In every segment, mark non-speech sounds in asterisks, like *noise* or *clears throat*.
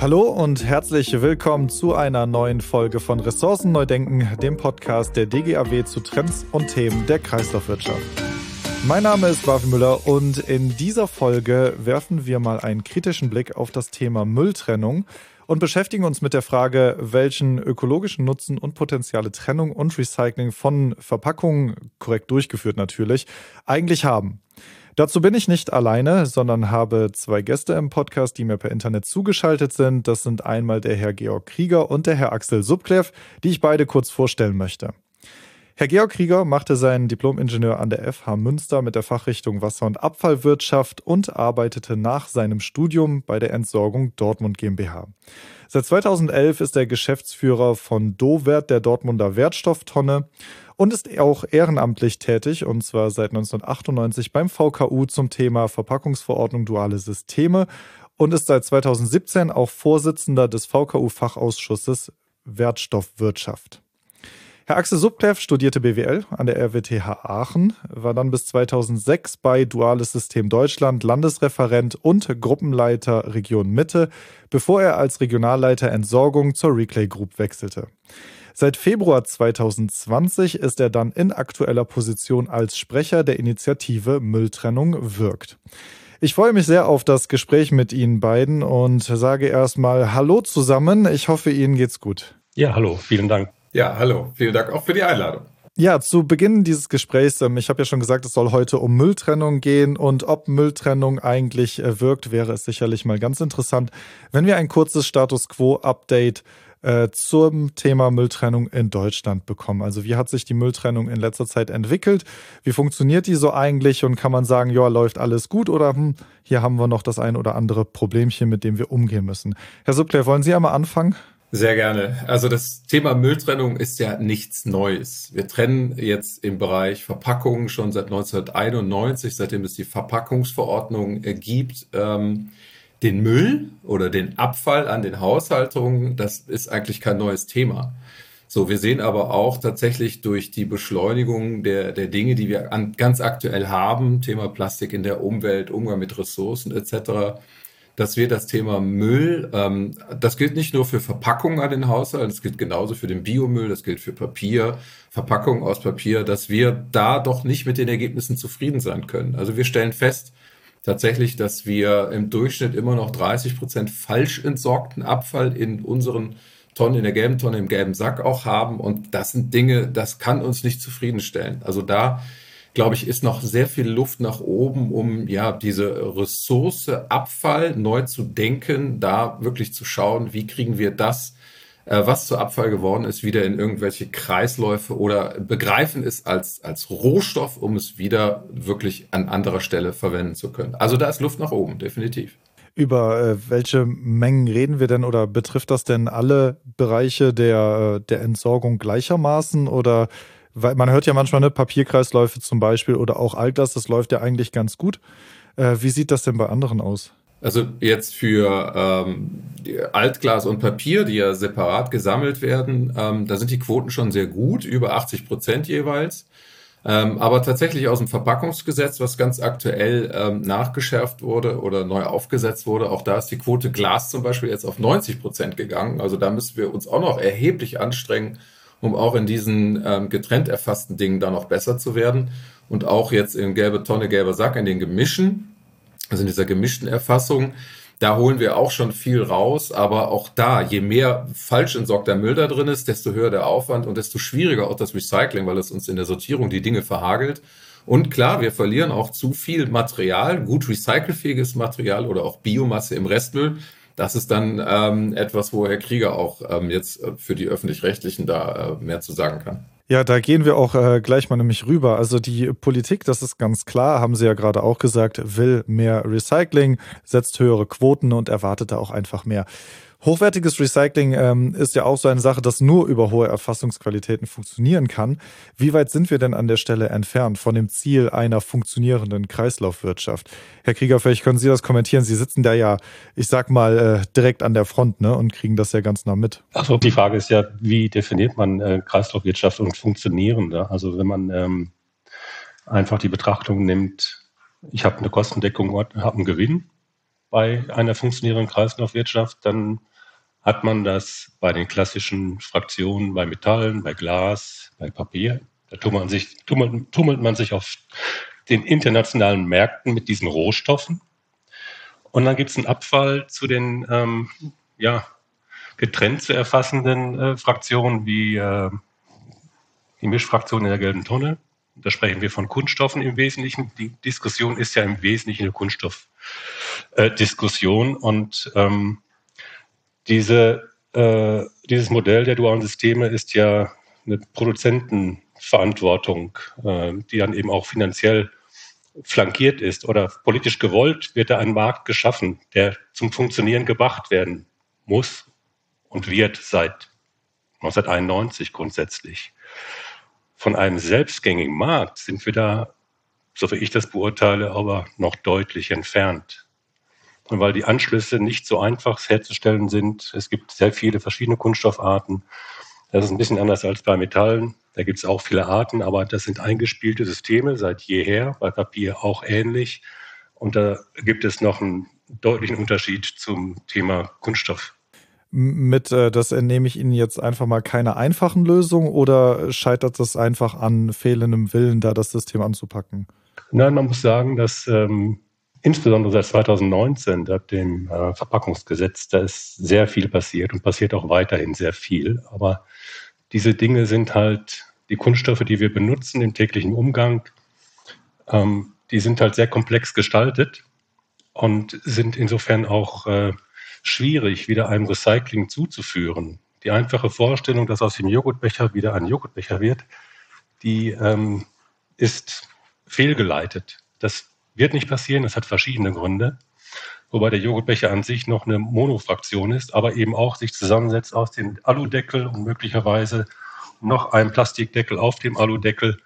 Hallo und herzlich willkommen zu einer neuen Folge von Ressourcen Neudenken, dem Podcast der DGAW zu Trends und Themen der Kreislaufwirtschaft. Mein Name ist Wafi Müller und in dieser Folge werfen wir mal einen kritischen Blick auf das Thema Mülltrennung und beschäftigen uns mit der Frage, welchen ökologischen Nutzen und potenziale Trennung und Recycling von Verpackungen, korrekt durchgeführt natürlich, eigentlich haben. Dazu bin ich nicht alleine, sondern habe zwei Gäste im Podcast, die mir per Internet zugeschaltet sind. Das sind einmal der Herr Georg Krieger und der Herr Axel Subklev, die ich beide kurz vorstellen möchte. Herr Georg Krieger machte seinen Diplom-Ingenieur an der FH Münster mit der Fachrichtung Wasser- und Abfallwirtschaft und arbeitete nach seinem Studium bei der Entsorgung Dortmund GmbH. Seit 2011 ist er Geschäftsführer von Dowert, der Dortmunder Wertstofftonne und ist auch ehrenamtlich tätig und zwar seit 1998 beim VKU zum Thema Verpackungsverordnung duale Systeme und ist seit 2017 auch Vorsitzender des VKU-Fachausschusses Wertstoffwirtschaft. Herr Axel Subklev studierte BWL an der RWTH Aachen, war dann bis 2006 bei Duales System Deutschland Landesreferent und Gruppenleiter Region Mitte, bevor er als Regionalleiter Entsorgung zur Reclay Group wechselte. Seit Februar 2020 ist er dann in aktueller Position als Sprecher der Initiative Mülltrennung wirkt. Ich freue mich sehr auf das Gespräch mit Ihnen beiden und sage erstmal Hallo zusammen. Ich hoffe, Ihnen geht's gut. Ja, hallo, vielen Dank. Ja, hallo, vielen Dank auch für die Einladung. Ja, zu Beginn dieses Gesprächs, ähm, ich habe ja schon gesagt, es soll heute um Mülltrennung gehen und ob Mülltrennung eigentlich äh, wirkt, wäre es sicherlich mal ganz interessant, wenn wir ein kurzes Status Quo-Update äh, zum Thema Mülltrennung in Deutschland bekommen. Also wie hat sich die Mülltrennung in letzter Zeit entwickelt? Wie funktioniert die so eigentlich? Und kann man sagen, ja, läuft alles gut oder hm, hier haben wir noch das ein oder andere Problemchen, mit dem wir umgehen müssen? Herr Subkler, wollen Sie einmal anfangen? Sehr gerne. Also das Thema Mülltrennung ist ja nichts Neues. Wir trennen jetzt im Bereich Verpackungen schon seit 1991, seitdem es die Verpackungsverordnung äh, gibt. Ähm, den Müll oder den Abfall an den Haushaltungen, das ist eigentlich kein neues Thema. So, wir sehen aber auch tatsächlich durch die Beschleunigung der, der Dinge, die wir an, ganz aktuell haben, Thema Plastik in der Umwelt, Umgang mit Ressourcen etc., dass wir das Thema Müll, ähm, das gilt nicht nur für Verpackungen an den Haushalten, das gilt genauso für den Biomüll, das gilt für Papier, Verpackungen aus Papier, dass wir da doch nicht mit den Ergebnissen zufrieden sein können. Also wir stellen fest, tatsächlich, dass wir im Durchschnitt immer noch 30 Prozent falsch entsorgten Abfall in unseren Tonnen, in der gelben Tonne, im gelben Sack auch haben. Und das sind Dinge, das kann uns nicht zufriedenstellen. Also da, glaube ich, ist noch sehr viel Luft nach oben, um ja diese Ressource Abfall neu zu denken, da wirklich zu schauen, wie kriegen wir das was zu Abfall geworden ist, wieder in irgendwelche Kreisläufe oder begreifen es als, als Rohstoff, um es wieder wirklich an anderer Stelle verwenden zu können. Also da ist Luft nach oben, definitiv. Über äh, welche Mengen reden wir denn oder betrifft das denn alle Bereiche der, äh, der Entsorgung gleichermaßen oder weil man hört ja manchmal ne, Papierkreisläufe zum Beispiel oder auch Altglas, das läuft ja eigentlich ganz gut. Äh, wie sieht das denn bei anderen aus? Also jetzt für ähm, Altglas und Papier, die ja separat gesammelt werden, ähm, da sind die Quoten schon sehr gut, über 80 Prozent jeweils. Ähm, aber tatsächlich aus dem Verpackungsgesetz, was ganz aktuell ähm, nachgeschärft wurde oder neu aufgesetzt wurde, auch da ist die Quote Glas zum Beispiel jetzt auf 90 Prozent gegangen. Also da müssen wir uns auch noch erheblich anstrengen, um auch in diesen ähm, getrennt erfassten Dingen da noch besser zu werden. Und auch jetzt in gelbe Tonne, gelber Sack, in den Gemischen also in dieser gemischten Erfassung, da holen wir auch schon viel raus, aber auch da, je mehr falsch entsorgter Müll da drin ist, desto höher der Aufwand und desto schwieriger auch das Recycling, weil es uns in der Sortierung die Dinge verhagelt. Und klar, wir verlieren auch zu viel Material, gut recycelfähiges Material oder auch Biomasse im Restmüll. Das ist dann ähm, etwas, wo Herr Krieger auch ähm, jetzt äh, für die öffentlich-rechtlichen da äh, mehr zu sagen kann. Ja, da gehen wir auch äh, gleich mal nämlich rüber. Also die Politik, das ist ganz klar, haben Sie ja gerade auch gesagt, will mehr Recycling, setzt höhere Quoten und erwartet da auch einfach mehr. Hochwertiges Recycling ähm, ist ja auch so eine Sache, das nur über hohe Erfassungsqualitäten funktionieren kann. Wie weit sind wir denn an der Stelle entfernt von dem Ziel einer funktionierenden Kreislaufwirtschaft? Herr Krieger, vielleicht können Sie das kommentieren. Sie sitzen da ja, ich sag mal, äh, direkt an der Front ne, und kriegen das ja ganz nah mit. Also die Frage ist ja, wie definiert man äh, Kreislaufwirtschaft und funktionierende? Also wenn man ähm, einfach die Betrachtung nimmt, ich habe eine Kostendeckung, habe einen Gewinn, bei einer funktionierenden Kreislaufwirtschaft, dann hat man das bei den klassischen Fraktionen, bei Metallen, bei Glas, bei Papier. Da tummelt man sich, tummelt, tummelt man sich auf den internationalen Märkten mit diesen Rohstoffen. Und dann gibt es einen Abfall zu den ähm, ja, getrennt zu erfassenden äh, Fraktionen wie äh, die Mischfraktion in der gelben Tonne. Da sprechen wir von Kunststoffen im Wesentlichen. Die Diskussion ist ja im Wesentlichen eine Kunststoffdiskussion. Äh, und ähm, diese, äh, dieses Modell der dualen Systeme ist ja eine Produzentenverantwortung, äh, die dann eben auch finanziell flankiert ist oder politisch gewollt, wird da ein Markt geschaffen, der zum Funktionieren gebracht werden muss und wird seit 1991 grundsätzlich. Von einem selbstgängigen Markt sind wir da, so wie ich das beurteile, aber noch deutlich entfernt. Weil die Anschlüsse nicht so einfach herzustellen sind, es gibt sehr viele verschiedene Kunststoffarten. Das ist ein bisschen anders als bei Metallen. Da gibt es auch viele Arten, aber das sind eingespielte Systeme seit jeher, bei Papier auch ähnlich. Und da gibt es noch einen deutlichen Unterschied zum Thema Kunststoff mit, äh, das entnehme ich Ihnen jetzt einfach mal keine einfachen Lösungen oder scheitert das einfach an fehlendem Willen, da das System anzupacken? Nein, man muss sagen, dass ähm, insbesondere seit 2019, seit dem äh, Verpackungsgesetz, da ist sehr viel passiert und passiert auch weiterhin sehr viel. Aber diese Dinge sind halt die Kunststoffe, die wir benutzen im täglichen Umgang, ähm, die sind halt sehr komplex gestaltet und sind insofern auch äh, schwierig, wieder einem Recycling zuzuführen. Die einfache Vorstellung, dass aus dem Joghurtbecher wieder ein Joghurtbecher wird, die ähm, ist fehlgeleitet. Das wird nicht passieren, das hat verschiedene Gründe. Wobei der Joghurtbecher an sich noch eine Monofraktion ist, aber eben auch sich zusammensetzt aus dem Aludeckel und möglicherweise noch einem Plastikdeckel auf dem Aludeckel.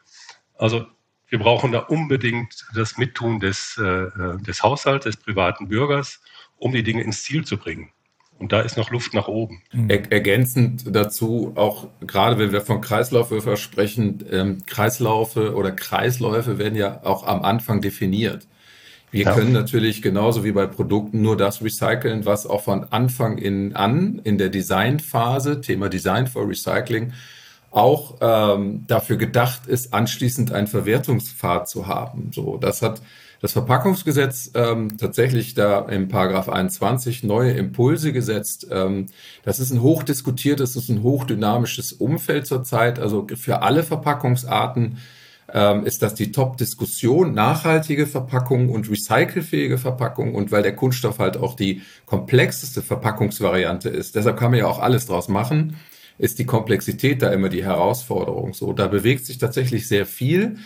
Also wir brauchen da unbedingt das Mittun des, äh, äh des Haushalts, des privaten Bürgers um die Dinge ins Ziel zu bringen. Und da ist noch Luft nach oben. Mhm. Er, ergänzend dazu, auch gerade wenn wir von Kreislaufwürfer sprechen, ähm, Kreislaufe oder Kreisläufe werden ja auch am Anfang definiert. Wir ja. können natürlich genauso wie bei Produkten nur das recyceln, was auch von Anfang in an in der Designphase, Thema Design for Recycling, auch ähm, dafür gedacht ist, anschließend einen Verwertungspfad zu haben. So, das hat das Verpackungsgesetz ähm, tatsächlich da im Paragraph 21 neue Impulse gesetzt. Ähm, das ist ein hochdiskutiertes, das ist ein hochdynamisches Umfeld zurzeit. Also für alle Verpackungsarten ähm, ist das die Top-Diskussion, nachhaltige Verpackung und recycelfähige Verpackung und weil der Kunststoff halt auch die komplexeste Verpackungsvariante ist. Deshalb kann man ja auch alles draus machen ist die Komplexität da immer die Herausforderung. So, da bewegt sich tatsächlich sehr viel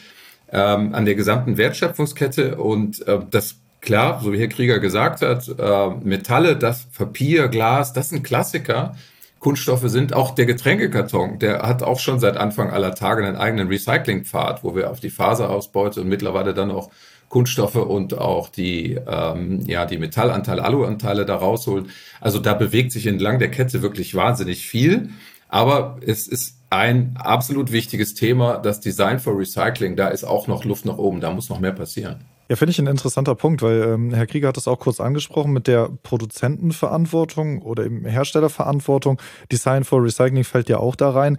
ähm, an der gesamten Wertschöpfungskette und äh, das klar, so wie Herr Krieger gesagt hat, äh, Metalle, das Papier, Glas, das sind Klassiker. Kunststoffe sind auch der Getränkekarton, der hat auch schon seit Anfang aller Tage einen eigenen Recyclingpfad, wo wir auf die Faserausbeute und mittlerweile dann auch Kunststoffe und auch die, ähm, ja, die Metallanteile, Aluanteile da rausholen. Also da bewegt sich entlang der Kette wirklich wahnsinnig viel. Aber es ist ein absolut wichtiges Thema, das Design for Recycling. Da ist auch noch Luft nach oben, da muss noch mehr passieren. Ja, finde ich ein interessanter Punkt, weil ähm, Herr Krieger hat das auch kurz angesprochen mit der Produzentenverantwortung oder eben Herstellerverantwortung. Design for Recycling fällt ja auch da rein.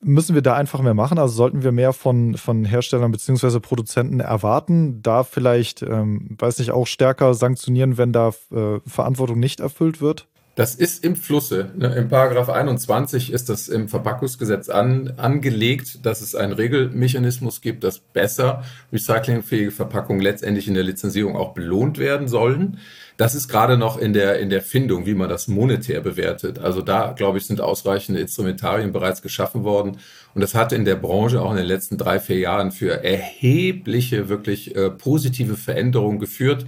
Müssen wir da einfach mehr machen? Also sollten wir mehr von, von Herstellern bzw. Produzenten erwarten? Da vielleicht, ähm, weiß nicht, auch stärker sanktionieren, wenn da äh, Verantwortung nicht erfüllt wird? Das ist im Flusse. Ne, Im Paragraph 21 ist das im Verpackungsgesetz an, angelegt, dass es einen Regelmechanismus gibt, dass besser recyclingfähige Verpackungen letztendlich in der Lizenzierung auch belohnt werden sollen. Das ist gerade noch in der, in der Findung, wie man das monetär bewertet. Also da, glaube ich, sind ausreichende Instrumentarien bereits geschaffen worden. Und das hat in der Branche auch in den letzten drei, vier Jahren für erhebliche, wirklich äh, positive Veränderungen geführt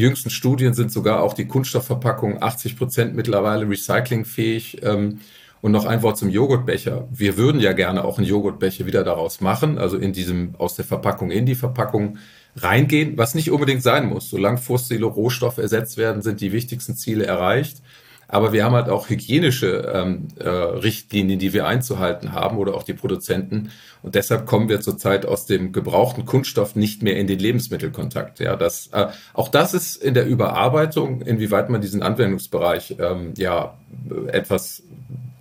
jüngsten Studien sind sogar auch die Kunststoffverpackungen 80 Prozent mittlerweile recyclingfähig. Ähm, und noch ein Wort zum Joghurtbecher. Wir würden ja gerne auch einen Joghurtbecher wieder daraus machen, also in diesem, aus der Verpackung in die Verpackung reingehen, was nicht unbedingt sein muss. Solange fossile Rohstoffe ersetzt werden, sind die wichtigsten Ziele erreicht. Aber wir haben halt auch hygienische ähm, äh, Richtlinien, die wir einzuhalten haben oder auch die Produzenten. Und deshalb kommen wir zurzeit aus dem gebrauchten Kunststoff nicht mehr in den Lebensmittelkontakt. Ja, das, äh, auch das ist in der Überarbeitung, inwieweit man diesen Anwendungsbereich ähm, ja etwas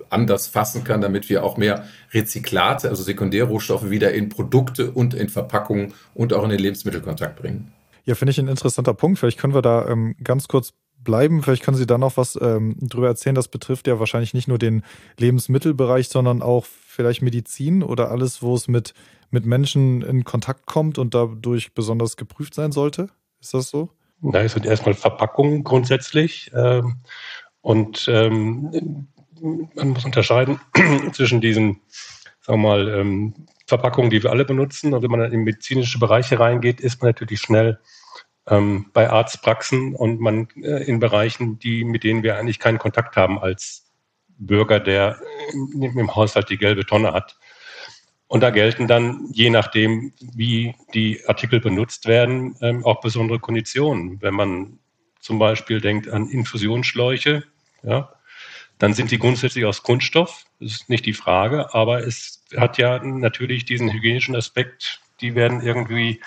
anders fassen kann, damit wir auch mehr Rezyklate, also Sekundärrohstoffe wieder in Produkte und in Verpackungen und auch in den Lebensmittelkontakt bringen. Ja, finde ich ein interessanter Punkt. Vielleicht können wir da ähm, ganz kurz bleiben. Vielleicht können Sie da noch was ähm, drüber erzählen. Das betrifft ja wahrscheinlich nicht nur den Lebensmittelbereich, sondern auch vielleicht Medizin oder alles, wo es mit, mit Menschen in Kontakt kommt und dadurch besonders geprüft sein sollte. Ist das so? Da ist erstmal Verpackung grundsätzlich. Ähm, und ähm, man muss unterscheiden *clears throat* zwischen diesen, sagen wir mal, ähm, Verpackungen, die wir alle benutzen. Und wenn man in medizinische Bereiche reingeht, ist man natürlich schnell ähm, bei Arztpraxen und man äh, in Bereichen, die, mit denen wir eigentlich keinen Kontakt haben als Bürger, der im, im Haushalt die gelbe Tonne hat. Und da gelten dann, je nachdem, wie die Artikel benutzt werden, ähm, auch besondere Konditionen. Wenn man zum Beispiel denkt an Infusionsschläuche, ja, dann sind sie grundsätzlich aus Kunststoff. Das ist nicht die Frage, aber es hat ja natürlich diesen hygienischen Aspekt. Die werden irgendwie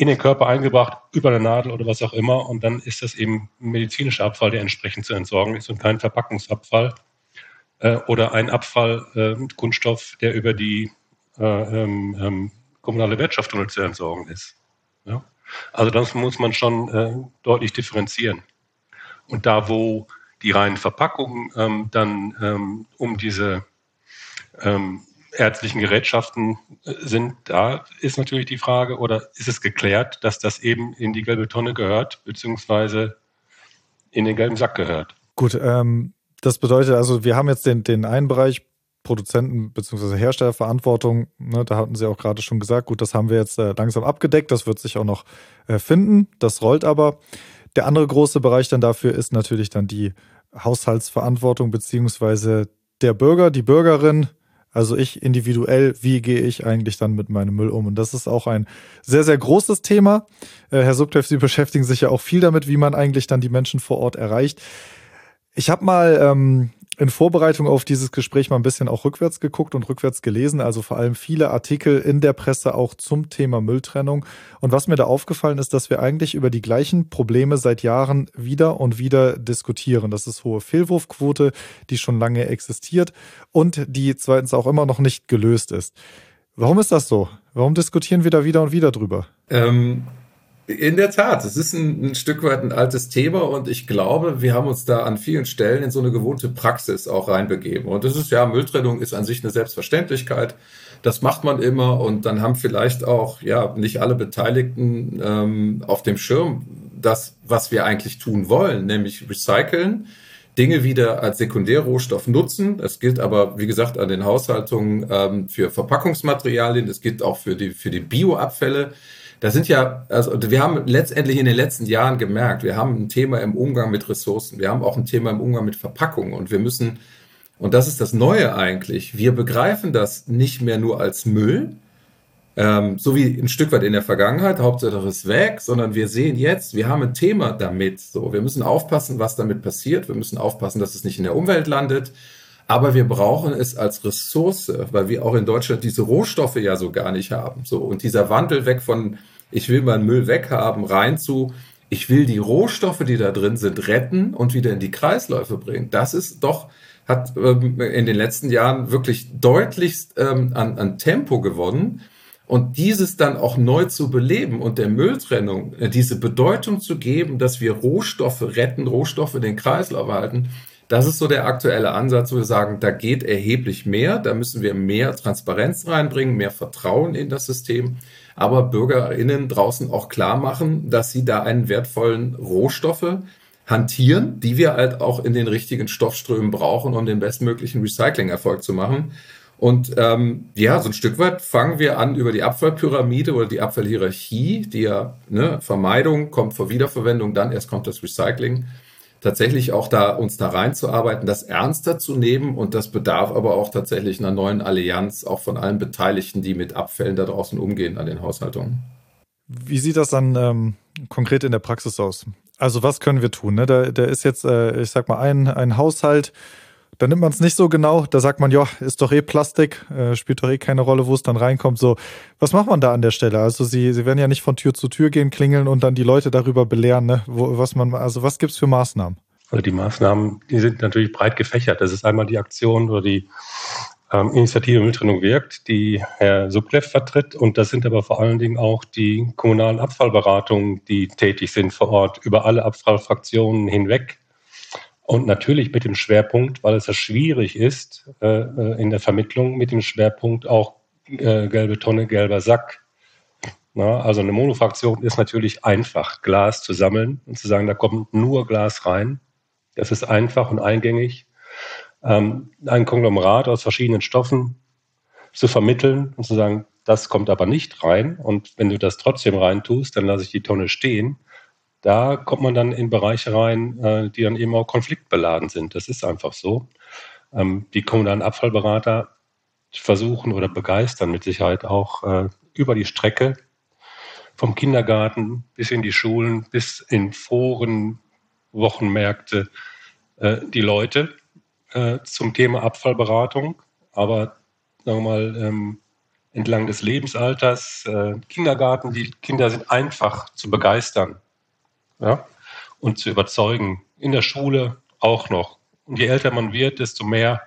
in den Körper eingebracht, über eine Nadel oder was auch immer. Und dann ist das eben medizinischer Abfall, der entsprechend zu entsorgen ist und kein Verpackungsabfall äh, oder ein Abfall äh, Kunststoff, der über die äh, ähm, ähm, kommunale Wirtschaft zu entsorgen ist. Ja? Also das muss man schon äh, deutlich differenzieren. Und da, wo die reinen Verpackungen ähm, dann ähm, um diese ähm, ärztlichen Gerätschaften äh, sind, da ist natürlich die Frage, oder ist es geklärt, dass das eben in die gelbe Tonne gehört, beziehungsweise in den gelben Sack gehört? Gut, ähm, das bedeutet also, wir haben jetzt den, den einen Bereich Produzenten bzw. Herstellerverantwortung, ne, da hatten Sie auch gerade schon gesagt, gut, das haben wir jetzt äh, langsam abgedeckt, das wird sich auch noch äh, finden, das rollt aber. Der andere große Bereich dann dafür ist natürlich dann die Haushaltsverantwortung beziehungsweise der Bürger, die Bürgerin, also ich individuell, wie gehe ich eigentlich dann mit meinem Müll um? Und das ist auch ein sehr, sehr großes Thema. Äh, Herr Subtev, Sie beschäftigen sich ja auch viel damit, wie man eigentlich dann die Menschen vor Ort erreicht. Ich habe mal ähm, in Vorbereitung auf dieses Gespräch mal ein bisschen auch rückwärts geguckt und rückwärts gelesen, also vor allem viele Artikel in der Presse auch zum Thema Mülltrennung. Und was mir da aufgefallen ist, dass wir eigentlich über die gleichen Probleme seit Jahren wieder und wieder diskutieren. Das ist hohe Fehlwurfquote, die schon lange existiert und die zweitens auch immer noch nicht gelöst ist. Warum ist das so? Warum diskutieren wir da wieder und wieder drüber? Ähm, in der Tat, es ist ein, ein, Stück weit ein altes Thema und ich glaube, wir haben uns da an vielen Stellen in so eine gewohnte Praxis auch reinbegeben. Und das ist ja, Mülltrennung ist an sich eine Selbstverständlichkeit. Das macht man immer und dann haben vielleicht auch, ja, nicht alle Beteiligten ähm, auf dem Schirm das, was wir eigentlich tun wollen, nämlich recyceln. Dinge wieder als Sekundärrohstoff nutzen. Das gilt aber, wie gesagt, an den Haushaltungen ähm, für Verpackungsmaterialien. Das gilt auch für die, für die Bioabfälle. Das sind ja, also wir haben letztendlich in den letzten Jahren gemerkt, wir haben ein Thema im Umgang mit Ressourcen, wir haben auch ein Thema im Umgang mit Verpackungen und wir müssen, und das ist das Neue eigentlich, wir begreifen das nicht mehr nur als Müll, ähm, so wie ein Stück weit in der Vergangenheit, Hauptsache ist weg, sondern wir sehen jetzt, wir haben ein Thema damit. So, wir müssen aufpassen, was damit passiert. Wir müssen aufpassen, dass es nicht in der Umwelt landet. Aber wir brauchen es als Ressource, weil wir auch in Deutschland diese Rohstoffe ja so gar nicht haben. So, und dieser Wandel weg von, ich will meinen Müll weghaben, rein zu, ich will die Rohstoffe, die da drin sind, retten und wieder in die Kreisläufe bringen. Das ist doch, hat ähm, in den letzten Jahren wirklich deutlichst ähm, an, an Tempo gewonnen. Und dieses dann auch neu zu beleben und der Mülltrennung äh, diese Bedeutung zu geben, dass wir Rohstoffe retten, Rohstoffe in den Kreislauf halten, das ist so der aktuelle Ansatz, wo wir sagen, da geht erheblich mehr, da müssen wir mehr Transparenz reinbringen, mehr Vertrauen in das System, aber BürgerInnen draußen auch klar machen, dass sie da einen wertvollen Rohstoffe hantieren, die wir halt auch in den richtigen Stoffströmen brauchen, um den bestmöglichen Recycling-Erfolg zu machen. Und ähm, ja, so ein Stück weit fangen wir an über die Abfallpyramide oder die Abfallhierarchie, die ja ne, Vermeidung kommt vor Wiederverwendung, dann erst kommt das Recycling tatsächlich auch da uns da reinzuarbeiten, das ernster zu nehmen und das bedarf aber auch tatsächlich einer neuen Allianz, auch von allen Beteiligten, die mit Abfällen da draußen umgehen an den Haushaltungen. Wie sieht das dann ähm, konkret in der Praxis aus? Also was können wir tun? Ne? Da, da ist jetzt, äh, ich sag mal, ein, ein Haushalt, da nimmt man es nicht so genau. Da sagt man, ja, ist doch eh Plastik, äh, spielt doch eh keine Rolle, wo es dann reinkommt. So, was macht man da an der Stelle? Also sie, sie werden ja nicht von Tür zu Tür gehen, klingeln und dann die Leute darüber belehren, ne? Wo, was man, also was gibt's für Maßnahmen? Also die Maßnahmen, die sind natürlich breit gefächert. Das ist einmal die Aktion oder die ähm, Initiative Mülltrennung wirkt, die Herr Sublev vertritt. Und das sind aber vor allen Dingen auch die kommunalen Abfallberatungen, die tätig sind vor Ort über alle Abfallfraktionen hinweg. Und natürlich mit dem Schwerpunkt, weil es ja schwierig ist äh, äh, in der Vermittlung, mit dem Schwerpunkt auch äh, gelbe Tonne, gelber Sack. Na, also eine Monofraktion ist natürlich einfach, Glas zu sammeln und zu sagen, da kommt nur Glas rein. Das ist einfach und eingängig ähm, ein Konglomerat aus verschiedenen Stoffen zu vermitteln und zu sagen, das kommt aber nicht rein. Und wenn du das trotzdem reintust, dann lasse ich die Tonne stehen. Da kommt man dann in Bereiche rein, äh, die dann eben auch konfliktbeladen sind. Das ist einfach so. Ähm, die kommunalen Abfallberater versuchen oder begeistern mit Sicherheit auch äh, über die Strecke vom Kindergarten bis in die Schulen, bis in Foren, Wochenmärkte, äh, die Leute zum Thema Abfallberatung, aber sagen wir mal ähm, entlang des Lebensalters, Kindergarten, die Kinder sind einfach zu begeistern ja, und zu überzeugen. In der Schule auch noch. Und je älter man wird, desto mehr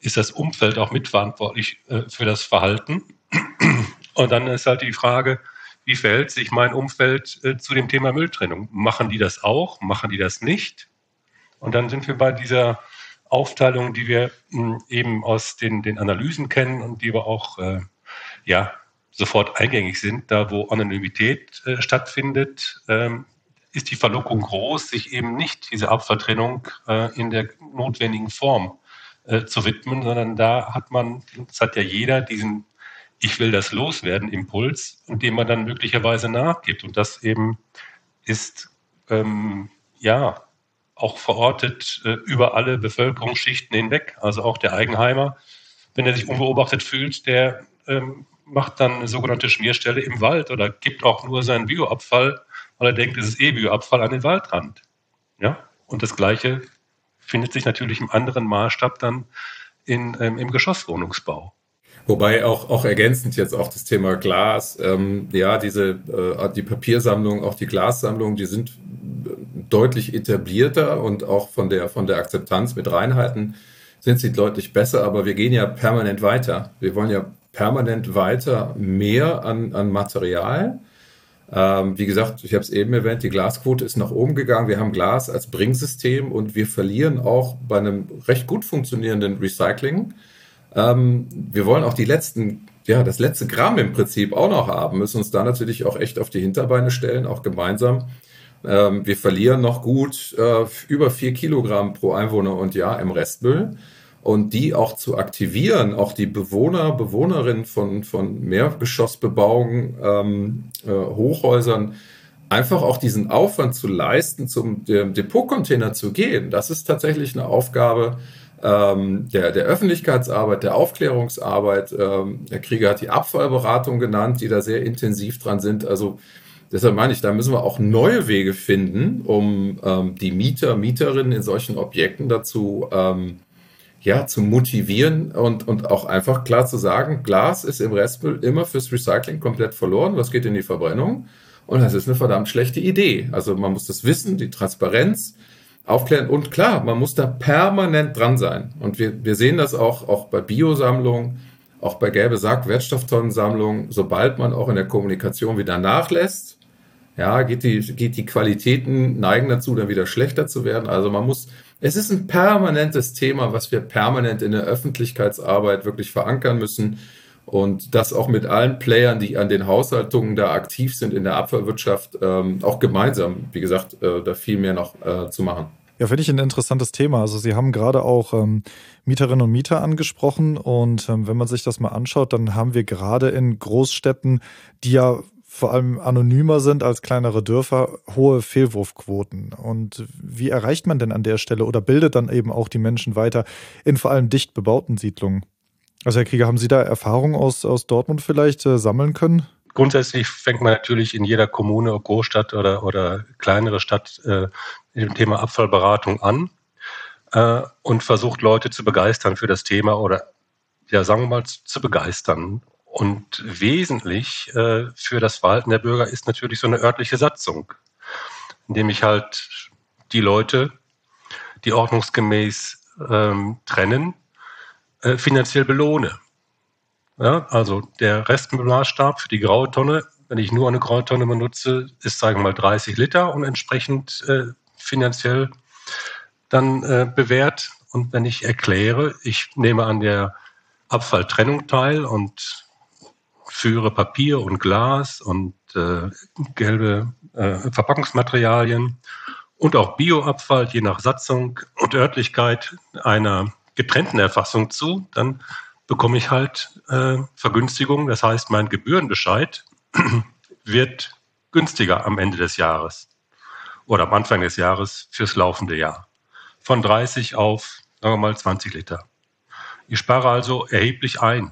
ist das Umfeld auch mitverantwortlich äh, für das Verhalten. Und dann ist halt die Frage, wie verhält sich mein Umfeld äh, zu dem Thema Mülltrennung? Machen die das auch? Machen die das nicht? Und dann sind wir bei dieser Aufteilung, die wir hm, eben aus den, den Analysen kennen und die wir auch äh, ja, sofort eingängig sind, da wo Anonymität äh, stattfindet, ähm, ist die Verlockung groß, sich eben nicht dieser Abvertrennung äh, in der notwendigen Form äh, zu widmen, sondern da hat man, das hat ja jeder, diesen Ich will das loswerden Impuls, dem man dann möglicherweise nachgibt. Und das eben ist ähm, ja auch verortet äh, über alle Bevölkerungsschichten hinweg. Also auch der Eigenheimer, wenn er sich unbeobachtet fühlt, der ähm, macht dann eine sogenannte Schmierstelle im Wald oder gibt auch nur seinen Bioabfall, weil er denkt, es ist eh Bioabfall an den Waldrand. Ja? Und das Gleiche findet sich natürlich im anderen Maßstab dann in, ähm, im Geschosswohnungsbau. Wobei auch, auch ergänzend jetzt auch das Thema Glas, ähm, ja, diese, äh, die Papiersammlung, auch die Glassammlung, die sind deutlich etablierter und auch von der, von der Akzeptanz mit Reinheiten sind sie deutlich besser, aber wir gehen ja permanent weiter. Wir wollen ja permanent weiter mehr an, an Material. Ähm, wie gesagt, ich habe es eben erwähnt, die Glasquote ist nach oben gegangen. Wir haben Glas als Bringsystem und wir verlieren auch bei einem recht gut funktionierenden Recycling. Ähm, wir wollen auch die letzten, ja, das letzte Gramm im Prinzip auch noch haben, müssen uns da natürlich auch echt auf die Hinterbeine stellen, auch gemeinsam ähm, wir verlieren noch gut äh, über vier Kilogramm pro Einwohner und Jahr im Restmüll. Und die auch zu aktivieren, auch die Bewohner, Bewohnerinnen von, von Mehrgeschossbebauungen, ähm, äh, Hochhäusern, einfach auch diesen Aufwand zu leisten, zum Depotcontainer zu gehen, das ist tatsächlich eine Aufgabe ähm, der, der Öffentlichkeitsarbeit, der Aufklärungsarbeit. Ähm, der Krieger hat die Abfallberatung genannt, die da sehr intensiv dran sind. Also Deshalb meine ich, da müssen wir auch neue Wege finden, um ähm, die Mieter, Mieterinnen in solchen Objekten dazu ähm, ja, zu motivieren und, und auch einfach klar zu sagen, Glas ist im Restmüll immer fürs Recycling komplett verloren, was geht in die Verbrennung? Und das ist eine verdammt schlechte Idee. Also man muss das wissen, die Transparenz aufklären und klar, man muss da permanent dran sein. Und wir, wir sehen das auch, auch bei Biosammlungen, auch bei gelbe Sack, Wertstofftonnensammlungen, sobald man auch in der Kommunikation wieder nachlässt, ja, geht die, geht die Qualitäten neigen dazu, dann wieder schlechter zu werden. Also man muss, es ist ein permanentes Thema, was wir permanent in der Öffentlichkeitsarbeit wirklich verankern müssen. Und das auch mit allen Playern, die an den Haushaltungen da aktiv sind in der Abfallwirtschaft, ähm, auch gemeinsam, wie gesagt, äh, da viel mehr noch äh, zu machen. Ja, finde ich ein interessantes Thema. Also Sie haben gerade auch ähm, Mieterinnen und Mieter angesprochen und ähm, wenn man sich das mal anschaut, dann haben wir gerade in Großstädten, die ja vor allem anonymer sind als kleinere Dörfer, hohe Fehlwurfquoten. Und wie erreicht man denn an der Stelle oder bildet dann eben auch die Menschen weiter in vor allem dicht bebauten Siedlungen? Also Herr Krieger, haben Sie da Erfahrungen aus, aus Dortmund vielleicht äh, sammeln können? grundsätzlich fängt man natürlich in jeder Kommune, Großstadt oder, oder kleinere Stadt äh, mit dem Thema Abfallberatung an äh, und versucht Leute zu begeistern für das Thema oder ja, sagen wir mal, zu, zu begeistern. Und wesentlich äh, für das Verhalten der Bürger ist natürlich so eine örtliche Satzung, indem ich halt die Leute, die ordnungsgemäß ähm, trennen, äh, finanziell belohne. Ja, also der Restmaßstab für die graue Tonne, wenn ich nur eine graue Tonne benutze, ist, sagen wir mal, 30 Liter und entsprechend äh, finanziell dann äh, bewährt. Und wenn ich erkläre, ich nehme an der Abfalltrennung teil und führe Papier und Glas und äh, gelbe äh, Verpackungsmaterialien und auch Bioabfall je nach Satzung und Örtlichkeit einer getrennten Erfassung zu, dann bekomme ich halt äh, Vergünstigung. Das heißt, mein Gebührenbescheid *clears throat* wird günstiger am Ende des Jahres oder am Anfang des Jahres fürs laufende Jahr. Von 30 auf, sagen wir mal, 20 Liter. Ich spare also erheblich ein.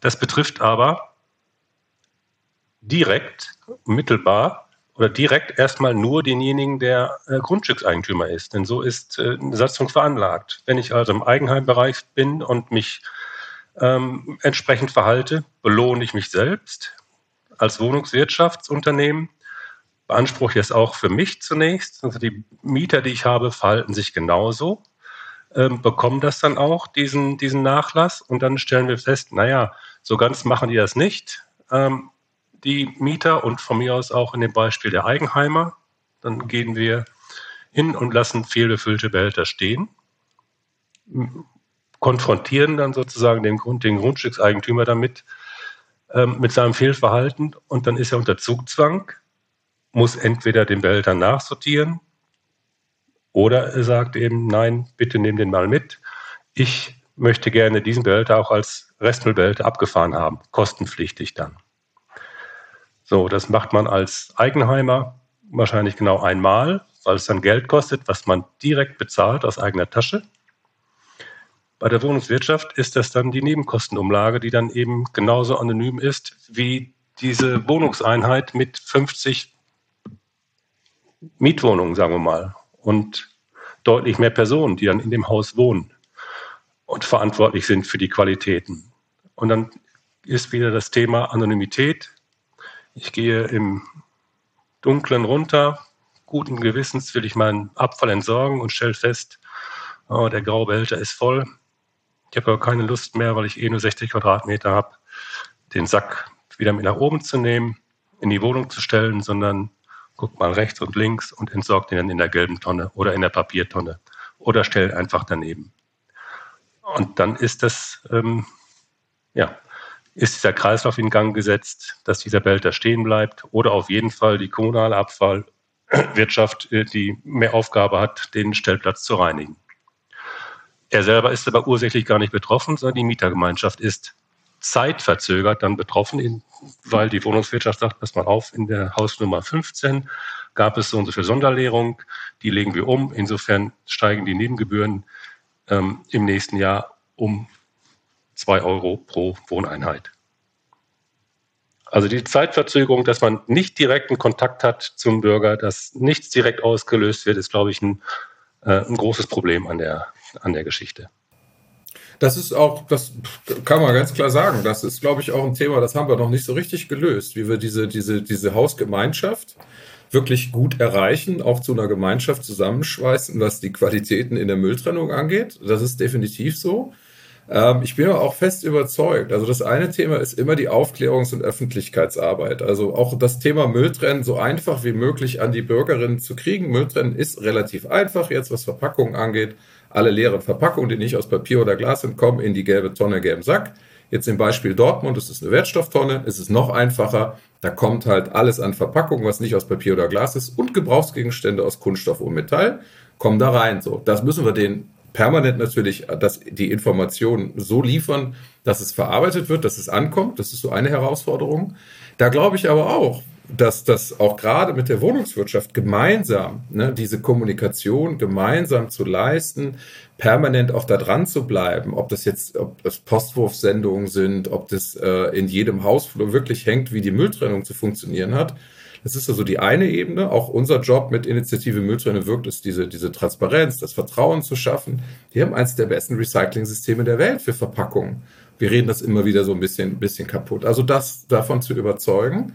Das betrifft aber direkt, mittelbar oder direkt erstmal nur denjenigen, der äh, Grundstückseigentümer ist. Denn so ist äh, eine Satzung veranlagt. Wenn ich also im Eigenheimbereich bin und mich ähm, entsprechend verhalte, belohne ich mich selbst als Wohnungswirtschaftsunternehmen, beanspruche ich es auch für mich zunächst. Also die Mieter, die ich habe, verhalten sich genauso, ähm, bekommen das dann auch, diesen, diesen Nachlass. Und dann stellen wir fest, naja, so ganz machen die das nicht. Ähm, die Mieter und von mir aus auch in dem Beispiel der Eigenheimer. Dann gehen wir hin und lassen fehlbefüllte Behälter stehen konfrontieren dann sozusagen den, Grund, den Grundstückseigentümer damit, ähm, mit seinem Fehlverhalten und dann ist er unter Zugzwang, muss entweder den Behälter nachsortieren oder er sagt eben, nein, bitte nimm den mal mit. Ich möchte gerne diesen Behälter auch als Restmüllbehälter abgefahren haben, kostenpflichtig dann. So, das macht man als Eigenheimer wahrscheinlich genau einmal, weil es dann Geld kostet, was man direkt bezahlt aus eigener Tasche. Bei der Wohnungswirtschaft ist das dann die Nebenkostenumlage, die dann eben genauso anonym ist wie diese Wohnungseinheit mit 50 Mietwohnungen, sagen wir mal, und deutlich mehr Personen, die dann in dem Haus wohnen und verantwortlich sind für die Qualitäten. Und dann ist wieder das Thema Anonymität. Ich gehe im Dunklen runter, guten Gewissens will ich meinen Abfall entsorgen und stelle fest, oh, der graue Behälter ist voll. Ich habe aber keine Lust mehr, weil ich eh nur 60 Quadratmeter habe, den Sack wieder mit nach oben zu nehmen, in die Wohnung zu stellen, sondern guck mal rechts und links und entsorgt ihn dann in der gelben Tonne oder in der Papiertonne oder stell einfach daneben. Und dann ist das, ähm, ja, ist dieser Kreislauf in Gang gesetzt, dass dieser Behälter stehen bleibt oder auf jeden Fall die kommunale Abfallwirtschaft, äh, die mehr Aufgabe hat, den Stellplatz zu reinigen. Er selber ist aber ursächlich gar nicht betroffen, sondern die Mietergemeinschaft ist zeitverzögert dann betroffen, weil die Wohnungswirtschaft sagt, pass mal auf, in der Hausnummer 15 gab es so und so viel Sonderlehrung, die legen wir um. Insofern steigen die Nebengebühren ähm, im nächsten Jahr um zwei Euro pro Wohneinheit. Also die Zeitverzögerung, dass man nicht direkten Kontakt hat zum Bürger, dass nichts direkt ausgelöst wird, ist, glaube ich, ein, äh, ein großes Problem an der an der Geschichte. Das ist auch, das kann man ganz klar sagen. Das ist, glaube ich, auch ein Thema, das haben wir noch nicht so richtig gelöst, wie wir diese, diese, diese Hausgemeinschaft wirklich gut erreichen, auch zu einer Gemeinschaft zusammenschweißen, was die Qualitäten in der Mülltrennung angeht. Das ist definitiv so. Ähm, ich bin aber auch fest überzeugt. Also das eine Thema ist immer die Aufklärungs- und Öffentlichkeitsarbeit. Also auch das Thema Mülltrennen so einfach wie möglich an die Bürgerinnen zu kriegen. Mülltrennen ist relativ einfach jetzt, was Verpackungen angeht alle leeren Verpackungen, die nicht aus Papier oder Glas sind, kommen in die gelbe Tonne, gelben Sack. Jetzt im Beispiel Dortmund, das ist eine Wertstofftonne, ist es noch einfacher. Da kommt halt alles an Verpackungen, was nicht aus Papier oder Glas ist und Gebrauchsgegenstände aus Kunststoff und Metall, kommen da rein. So, das müssen wir denen permanent natürlich dass die Informationen so liefern, dass es verarbeitet wird, dass es ankommt. Das ist so eine Herausforderung. Da glaube ich aber auch, dass das auch gerade mit der Wohnungswirtschaft gemeinsam, ne, diese Kommunikation gemeinsam zu leisten, permanent auch da dran zu bleiben, ob das jetzt, ob das Postwurfsendungen sind, ob das äh, in jedem Hausflur wirklich hängt, wie die Mülltrennung zu funktionieren hat. Das ist also die eine Ebene. Auch unser Job mit Initiative Mülltrennung wirkt, ist diese, diese Transparenz, das Vertrauen zu schaffen. Die haben eines der besten Recycling-Systeme der Welt für Verpackungen. Wir reden das immer wieder so ein bisschen, bisschen kaputt. Also das davon zu überzeugen.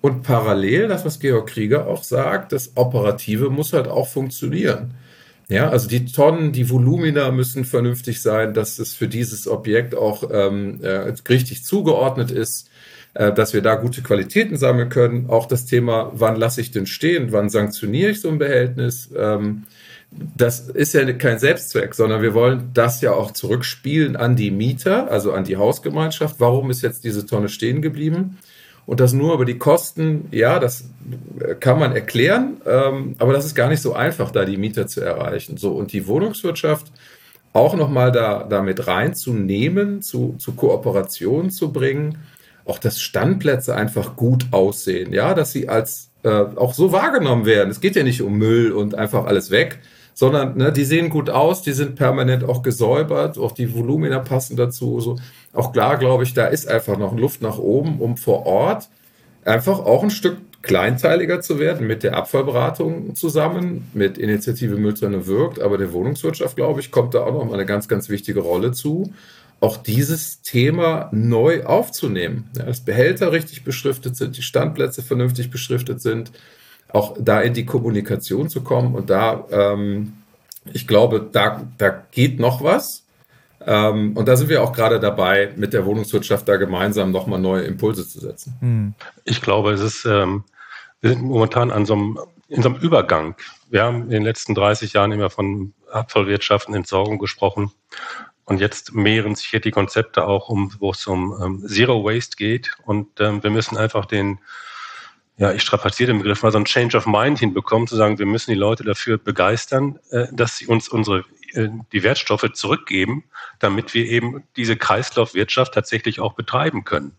Und parallel, das, was Georg Krieger auch sagt, das Operative muss halt auch funktionieren. Ja, also die Tonnen, die Volumina müssen vernünftig sein, dass es für dieses Objekt auch ähm, äh, richtig zugeordnet ist, äh, dass wir da gute Qualitäten sammeln können. Auch das Thema, wann lasse ich denn stehen, wann sanktioniere ich so ein Behältnis. Ähm, das ist ja kein Selbstzweck, sondern wir wollen das ja auch zurückspielen an die Mieter, also an die Hausgemeinschaft. Warum ist jetzt diese Tonne stehen geblieben? Und das nur über die Kosten, ja, das kann man erklären, ähm, aber das ist gar nicht so einfach, da die Mieter zu erreichen. So, und die Wohnungswirtschaft auch nochmal da, damit reinzunehmen, zu, zu Kooperationen zu bringen, auch dass Standplätze einfach gut aussehen, ja, dass sie als äh, auch so wahrgenommen werden. Es geht ja nicht um Müll und einfach alles weg, sondern ne, die sehen gut aus, die sind permanent auch gesäubert, auch die Volumina passen dazu. So. Auch klar, glaube ich, da ist einfach noch Luft nach oben, um vor Ort einfach auch ein Stück kleinteiliger zu werden mit der Abfallberatung zusammen, mit Initiative Mülltonne wirkt, aber der Wohnungswirtschaft, glaube ich, kommt da auch noch mal eine ganz, ganz wichtige Rolle zu, auch dieses Thema neu aufzunehmen. Ja, dass Behälter richtig beschriftet sind, die Standplätze vernünftig beschriftet sind, auch da in die Kommunikation zu kommen. Und da, ähm, ich glaube, da, da geht noch was. Ähm, und da sind wir auch gerade dabei, mit der Wohnungswirtschaft da gemeinsam nochmal neue Impulse zu setzen. Hm. Ich glaube, es ist, ähm, wir sind momentan an so einem, in so einem Übergang. Wir haben in den letzten 30 Jahren immer von Abfallwirtschaft und Entsorgung gesprochen. Und jetzt mehren sich hier die Konzepte auch um, wo es um ähm, Zero Waste geht. Und ähm, wir müssen einfach den ja, ich strapaziere den Begriff mal, so ein Change of Mind hinbekommen, zu sagen, wir müssen die Leute dafür begeistern, äh, dass sie uns unsere, äh, die Wertstoffe zurückgeben, damit wir eben diese Kreislaufwirtschaft tatsächlich auch betreiben können.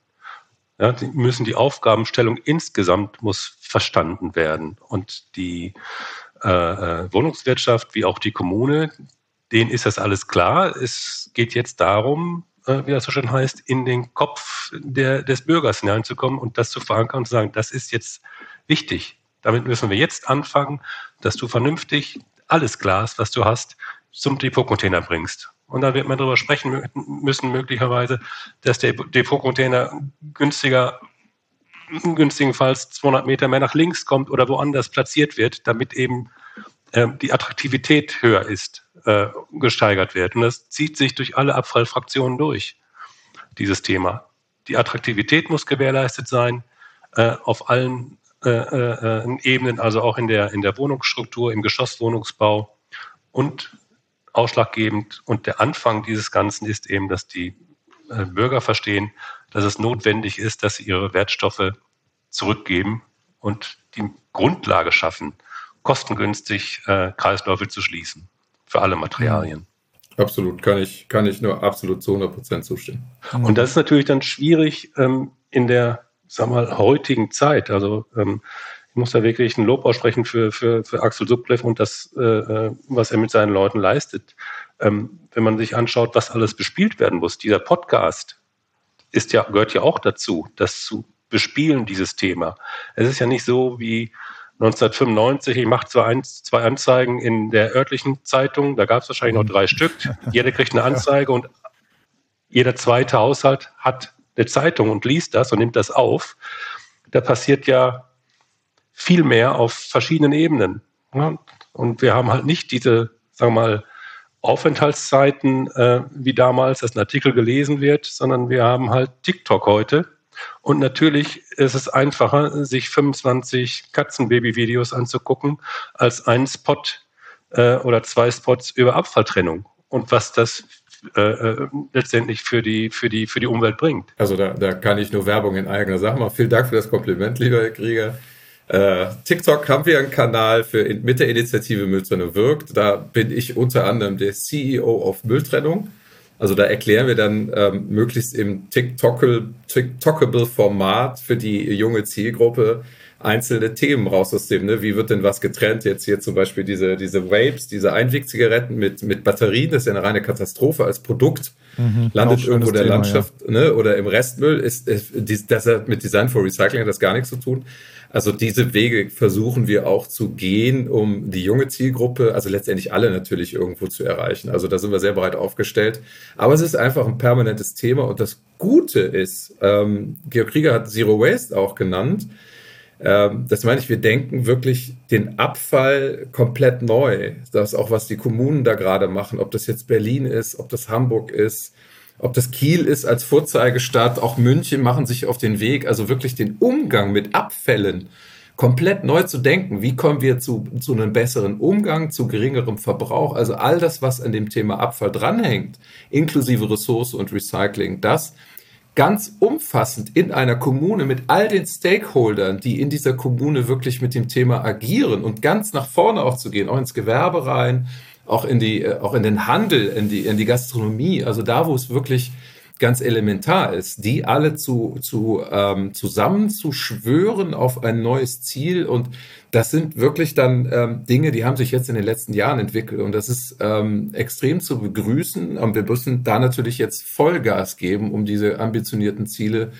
Ja, die müssen die Aufgabenstellung insgesamt muss verstanden werden. Und die äh, äh, Wohnungswirtschaft wie auch die Kommune, denen ist das alles klar. Es geht jetzt darum, äh, wie das so schön heißt, in den Kopf der, des Bürgers hineinzukommen und das zu verankern und zu sagen, das ist jetzt wichtig. Damit müssen wir jetzt anfangen, dass du vernünftig alles Glas, was du hast, zum Depotcontainer bringst. Und dann wird man darüber sprechen müssen, möglicherweise, dass der Depotcontainer günstiger, günstigenfalls 200 Meter mehr nach links kommt oder woanders platziert wird, damit eben die Attraktivität höher ist äh, gesteigert wird. Und das zieht sich durch alle Abfallfraktionen durch, dieses Thema. Die Attraktivität muss gewährleistet sein äh, auf allen äh, Ebenen, also auch in der, in der Wohnungsstruktur, im Geschosswohnungsbau und ausschlaggebend. Und der Anfang dieses Ganzen ist eben, dass die Bürger verstehen, dass es notwendig ist, dass sie ihre Wertstoffe zurückgeben und die Grundlage schaffen, kostengünstig äh, Kreisläufe zu schließen für alle Materialien. Absolut, kann ich, kann ich nur absolut zu 100 Prozent zustimmen. Und das ist natürlich dann schwierig ähm, in der, sag mal, heutigen Zeit. Also ähm, ich muss da wirklich ein Lob aussprechen für, für, für Axel Sublev und das, äh, äh, was er mit seinen Leuten leistet. Ähm, wenn man sich anschaut, was alles bespielt werden muss, dieser Podcast ist ja, gehört ja auch dazu, das zu bespielen, dieses Thema. Es ist ja nicht so wie 1995, ich mache zwar ein, zwei Anzeigen in der örtlichen Zeitung, da gab es wahrscheinlich noch drei Stück. Jeder kriegt eine Anzeige und jeder zweite Haushalt hat eine Zeitung und liest das und nimmt das auf. Da passiert ja viel mehr auf verschiedenen Ebenen. Und wir haben halt nicht diese, sagen wir mal, Aufenthaltszeiten äh, wie damals, dass ein Artikel gelesen wird, sondern wir haben halt TikTok heute und natürlich ist es einfacher, sich 25 Katzenbaby-Videos anzugucken, als einen Spot äh, oder zwei Spots über Abfalltrennung. Und was das äh, äh, letztendlich für die, für, die, für die Umwelt bringt. Also da, da kann ich nur Werbung in eigener Sache machen. Vielen Dank für das Kompliment, lieber Herr Krieger. Äh, TikTok haben wir einen Kanal für mit der Initiative Mülltrennung wirkt. Da bin ich unter anderem der CEO auf Mülltrennung. Also da erklären wir dann ähm, möglichst im TikTokable, TikTokable Format für die junge Zielgruppe, einzelne Themen raus aus dem, ne? Wie wird denn was getrennt? Jetzt hier zum Beispiel diese, diese Vapes, diese Einwegzigaretten mit, mit Batterien, das ist ja eine reine Katastrophe als Produkt. Mhm, landet irgendwo in der Thema, Landschaft, ja. ne? Oder im Restmüll ist, ist das hat mit Design for Recycling hat das gar nichts zu tun. Also diese Wege versuchen wir auch zu gehen, um die junge Zielgruppe, also letztendlich alle natürlich irgendwo zu erreichen. Also da sind wir sehr breit aufgestellt. Aber es ist einfach ein permanentes Thema und das Gute ist, ähm, Georg Krieger hat Zero Waste auch genannt. Ähm, das meine ich, wir denken wirklich den Abfall komplett neu. Das auch, was die Kommunen da gerade machen, ob das jetzt Berlin ist, ob das Hamburg ist, ob das Kiel ist als Vorzeigestadt, auch München machen sich auf den Weg, also wirklich den Umgang mit Abfällen komplett neu zu denken. Wie kommen wir zu, zu einem besseren Umgang, zu geringerem Verbrauch? Also all das, was an dem Thema Abfall dranhängt, inklusive Ressource und Recycling, das ganz umfassend in einer Kommune mit all den Stakeholdern, die in dieser Kommune wirklich mit dem Thema agieren und ganz nach vorne auch zu gehen, auch ins Gewerbe rein, auch in die, äh, auch in den Handel, in die, in die Gastronomie, also da, wo es wirklich ganz elementar ist, die alle zu, zu ähm, zusammenzuschwören auf ein neues Ziel. Und das sind wirklich dann ähm, Dinge, die haben sich jetzt in den letzten Jahren entwickelt. Und das ist ähm, extrem zu begrüßen. Und wir müssen da natürlich jetzt Vollgas geben, um diese ambitionierten Ziele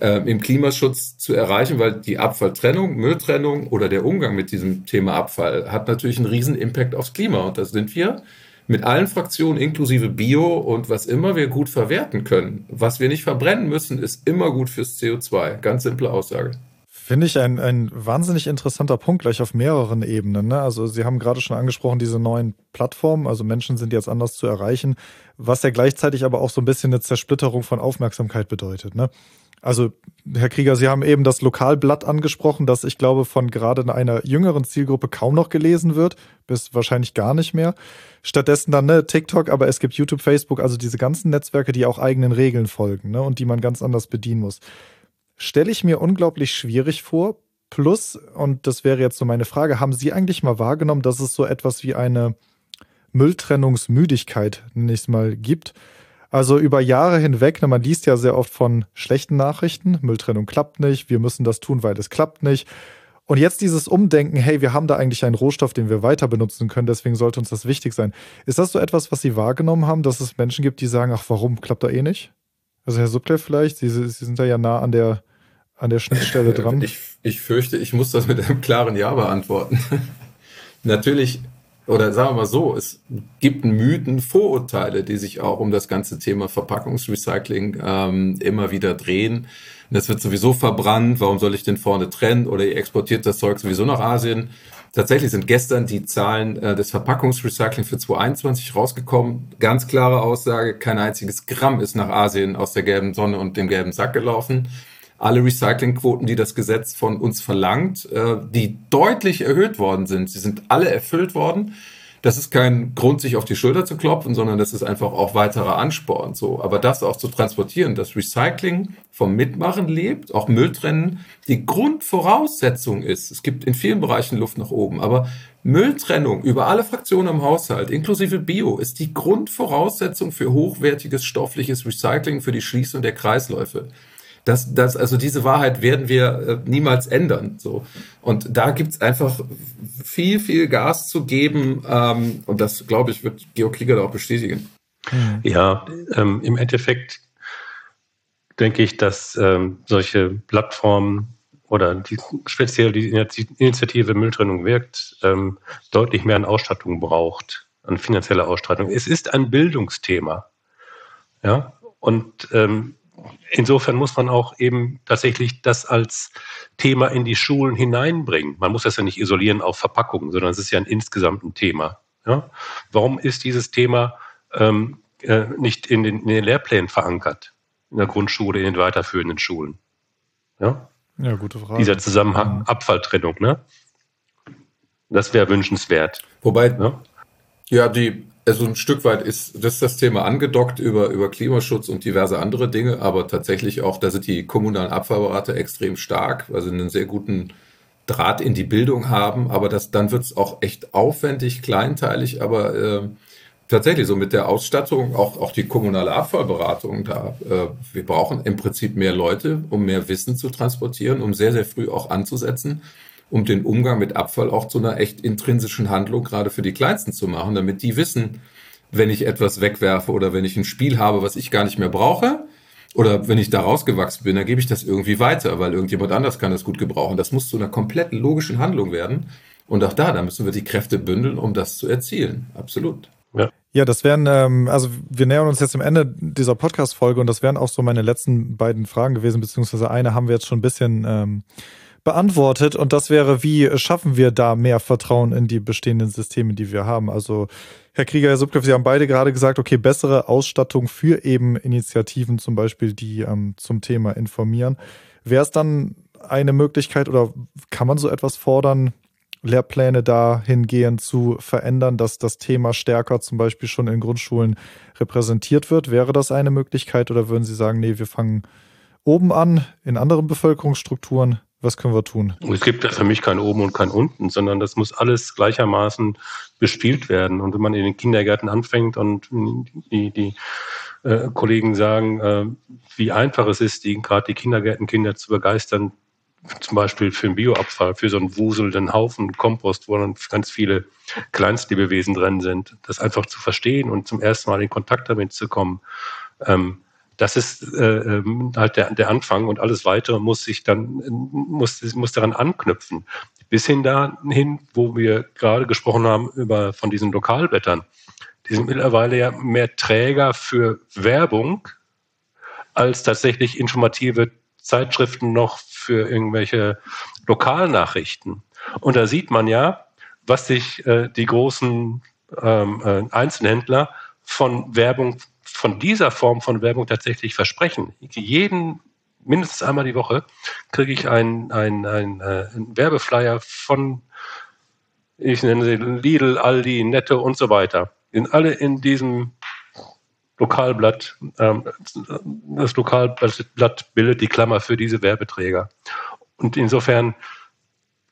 äh, im Klimaschutz zu erreichen, weil die Abfalltrennung, Mülltrennung oder der Umgang mit diesem Thema Abfall hat natürlich einen riesen Impact aufs Klima. Und da sind wir mit allen Fraktionen inklusive Bio und was immer wir gut verwerten können. Was wir nicht verbrennen müssen, ist immer gut fürs CO2. Ganz simple Aussage. Finde ich ein, ein wahnsinnig interessanter Punkt, gleich auf mehreren Ebenen. Ne? Also Sie haben gerade schon angesprochen, diese neuen Plattformen, also Menschen sind jetzt anders zu erreichen, was ja gleichzeitig aber auch so ein bisschen eine Zersplitterung von Aufmerksamkeit bedeutet. Ne? Also, Herr Krieger, Sie haben eben das Lokalblatt angesprochen, das ich glaube von gerade einer jüngeren Zielgruppe kaum noch gelesen wird, bis wahrscheinlich gar nicht mehr. Stattdessen dann ne, TikTok, aber es gibt YouTube, Facebook, also diese ganzen Netzwerke, die auch eigenen Regeln folgen ne, und die man ganz anders bedienen muss. Stelle ich mir unglaublich schwierig vor. Plus, und das wäre jetzt so meine Frage, haben Sie eigentlich mal wahrgenommen, dass es so etwas wie eine Mülltrennungsmüdigkeit, es mal, gibt? Also über Jahre hinweg, ne, man liest ja sehr oft von schlechten Nachrichten, Mülltrennung klappt nicht, wir müssen das tun, weil es klappt nicht. Und jetzt dieses Umdenken, hey, wir haben da eigentlich einen Rohstoff, den wir weiter benutzen können, deswegen sollte uns das wichtig sein. Ist das so etwas, was Sie wahrgenommen haben, dass es Menschen gibt, die sagen, ach, warum klappt da eh nicht? Also Herr Subklev vielleicht, Sie, Sie sind da ja nah an der, an der Schnittstelle *laughs* dran. Ich, ich fürchte, ich muss das mit einem klaren Ja beantworten. *laughs* Natürlich oder sagen wir mal so, es gibt Mythen, Vorurteile, die sich auch um das ganze Thema Verpackungsrecycling ähm, immer wieder drehen. Das wird sowieso verbrannt, warum soll ich denn vorne trennen? Oder ihr exportiert das Zeug sowieso nach Asien. Tatsächlich sind gestern die Zahlen äh, des Verpackungsrecycling für 2021 rausgekommen. Ganz klare Aussage, kein einziges Gramm ist nach Asien aus der gelben Sonne und dem gelben Sack gelaufen alle Recyclingquoten, die das Gesetz von uns verlangt, äh, die deutlich erhöht worden sind. Sie sind alle erfüllt worden. Das ist kein Grund, sich auf die Schulter zu klopfen, sondern das ist einfach auch weiterer Ansporn. So, aber das auch zu transportieren, dass Recycling vom Mitmachen lebt, auch Mülltrennen, die Grundvoraussetzung ist. Es gibt in vielen Bereichen Luft nach oben, aber Mülltrennung über alle Fraktionen im Haushalt, inklusive Bio, ist die Grundvoraussetzung für hochwertiges stoffliches Recycling, für die Schließung der Kreisläufe. Das, das, also diese Wahrheit werden wir äh, niemals ändern. So. Und da gibt's einfach viel, viel Gas zu geben. Ähm, und das, glaube ich, wird Georg Krieger auch bestätigen. Mhm. Ja, ähm, im Endeffekt denke ich, dass ähm, solche Plattformen oder die, speziell die Initiative Mülltrennung wirkt, ähm, deutlich mehr an Ausstattung braucht, an finanzieller Ausstattung. Es ist ein Bildungsthema. Ja, und ähm, insofern muss man auch eben tatsächlich das als Thema in die Schulen hineinbringen. Man muss das ja nicht isolieren auf Verpackungen, sondern es ist ja ein insgesamt ein Thema. Ja? Warum ist dieses Thema ähm, äh, nicht in den, in den, Lehrplänen verankert? In der Grundschule, in den weiterführenden Schulen? Ja, ja gute Frage. Dieser Zusammenhang Abfalltrennung, ne? Das wäre wünschenswert. Wobei, ja? ja, die also ein Stück weit ist das, das Thema angedockt über, über Klimaschutz und diverse andere Dinge, aber tatsächlich auch, da sind die kommunalen Abfallberater extrem stark, weil sie einen sehr guten Draht in die Bildung haben, aber das, dann wird es auch echt aufwendig, kleinteilig, aber äh, tatsächlich so mit der Ausstattung, auch, auch die kommunale Abfallberatung, da äh, wir brauchen im Prinzip mehr Leute, um mehr Wissen zu transportieren, um sehr, sehr früh auch anzusetzen, um den Umgang mit Abfall auch zu einer echt intrinsischen Handlung gerade für die Kleinsten zu machen, damit die wissen, wenn ich etwas wegwerfe oder wenn ich ein Spiel habe, was ich gar nicht mehr brauche, oder wenn ich da rausgewachsen bin, dann gebe ich das irgendwie weiter, weil irgendjemand anders kann das gut gebrauchen. Das muss zu einer komplett logischen Handlung werden. Und auch da, da müssen wir die Kräfte bündeln, um das zu erzielen. Absolut. Ja. Ja, das wären, ähm, also wir nähern uns jetzt am Ende dieser Podcast-Folge und das wären auch so meine letzten beiden Fragen gewesen, beziehungsweise eine haben wir jetzt schon ein bisschen ähm, beantwortet und das wäre, wie schaffen wir da mehr Vertrauen in die bestehenden Systeme, die wir haben? Also Herr Krieger, Herr Subkopf, Sie haben beide gerade gesagt, okay, bessere Ausstattung für eben Initiativen zum Beispiel, die ähm, zum Thema informieren. Wäre es dann eine Möglichkeit oder kann man so etwas fordern, Lehrpläne dahingehend zu verändern, dass das Thema stärker zum Beispiel schon in Grundschulen repräsentiert wird? Wäre das eine Möglichkeit oder würden Sie sagen, nee, wir fangen oben an, in anderen Bevölkerungsstrukturen? Was können wir tun? Es gibt ja für mich kein Oben und kein Unten, sondern das muss alles gleichermaßen bespielt werden. Und wenn man in den Kindergärten anfängt und die, die äh, Kollegen sagen, äh, wie einfach es ist, die, gerade die Kindergärtenkinder zu begeistern, zum Beispiel für den Bioabfall, für so einen wuselnden Haufen Kompost, wo dann ganz viele Kleinstlebewesen drin sind, das einfach zu verstehen und zum ersten Mal in Kontakt damit zu kommen. Ähm, das ist äh, ähm, halt der, der Anfang und alles weitere muss sich dann, muss, muss daran anknüpfen. Bis hin dahin, wo wir gerade gesprochen haben über von diesen Lokalblättern. Die sind mittlerweile ja mehr Träger für Werbung als tatsächlich informative Zeitschriften noch für irgendwelche Lokalnachrichten. Und da sieht man ja, was sich äh, die großen ähm, äh, Einzelhändler von Werbung, von dieser Form von Werbung tatsächlich versprechen. Jeden, mindestens einmal die Woche, kriege ich einen ein, ein, äh, ein Werbeflyer von, ich nenne sie Lidl, Aldi, Netto und so weiter. Sind alle in diesem Lokalblatt, ähm, das Lokalblatt bildet die Klammer für diese Werbeträger. Und insofern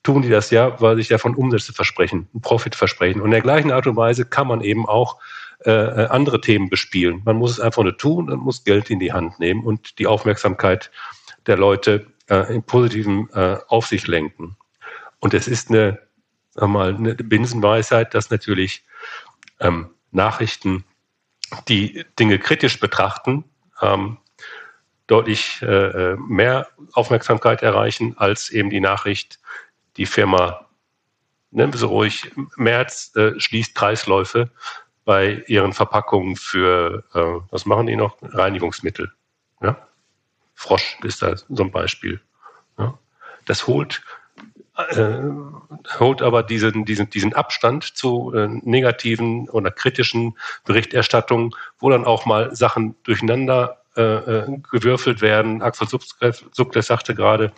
tun die das ja, weil sich davon Umsätze versprechen, Profit versprechen. Und in der gleichen Art und Weise kann man eben auch äh, andere Themen bespielen. Man muss es einfach nur tun und muss Geld in die Hand nehmen und die Aufmerksamkeit der Leute äh, im Positiven äh, auf sich lenken. Und es ist eine, mal, eine Binsenweisheit, dass natürlich ähm, Nachrichten die Dinge kritisch betrachten, ähm, deutlich äh, äh, mehr Aufmerksamkeit erreichen als eben die Nachricht, die Firma, nennen wir sie ruhig, März äh, schließt Kreisläufe bei ihren Verpackungen für, äh, was machen die noch? Reinigungsmittel. Ja? Frosch ist da so ein Beispiel. Ja? Das holt äh, holt aber diesen, diesen, diesen Abstand zu äh, negativen oder kritischen Berichterstattungen, wo dann auch mal Sachen durcheinander äh, äh gewürfelt werden. Axel Subkles sagte gerade,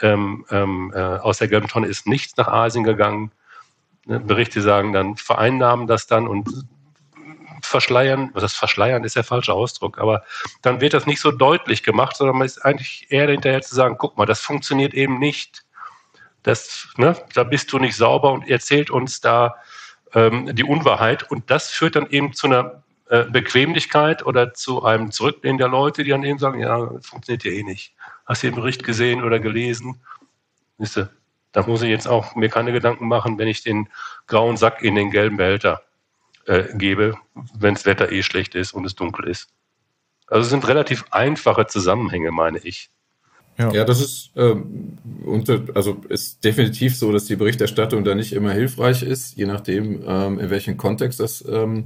ähm, ähm, äh, aus der gelben Tonne ist nichts nach Asien gegangen. Ne, Berichte sagen dann, vereinnahmen das dann und verschleiern, das verschleiern ist der falsche Ausdruck, aber dann wird das nicht so deutlich gemacht, sondern man ist eigentlich eher hinterher zu sagen, guck mal, das funktioniert eben nicht das, ne, da bist du nicht sauber und erzählt uns da ähm, die Unwahrheit. Und das führt dann eben zu einer äh, Bequemlichkeit oder zu einem Zurücklehnen der Leute, die dann eben sagen, ja, funktioniert ja eh nicht. Hast du den Bericht gesehen oder gelesen? Wisse, da muss ich jetzt auch mir keine Gedanken machen, wenn ich den grauen Sack in den gelben Behälter äh, gebe, wenn das Wetter eh schlecht ist und es dunkel ist. Also es sind relativ einfache Zusammenhänge, meine ich. Ja. ja, das ist, ähm, unter, also ist definitiv so, dass die Berichterstattung da nicht immer hilfreich ist, je nachdem, ähm, in welchem Kontext das ähm,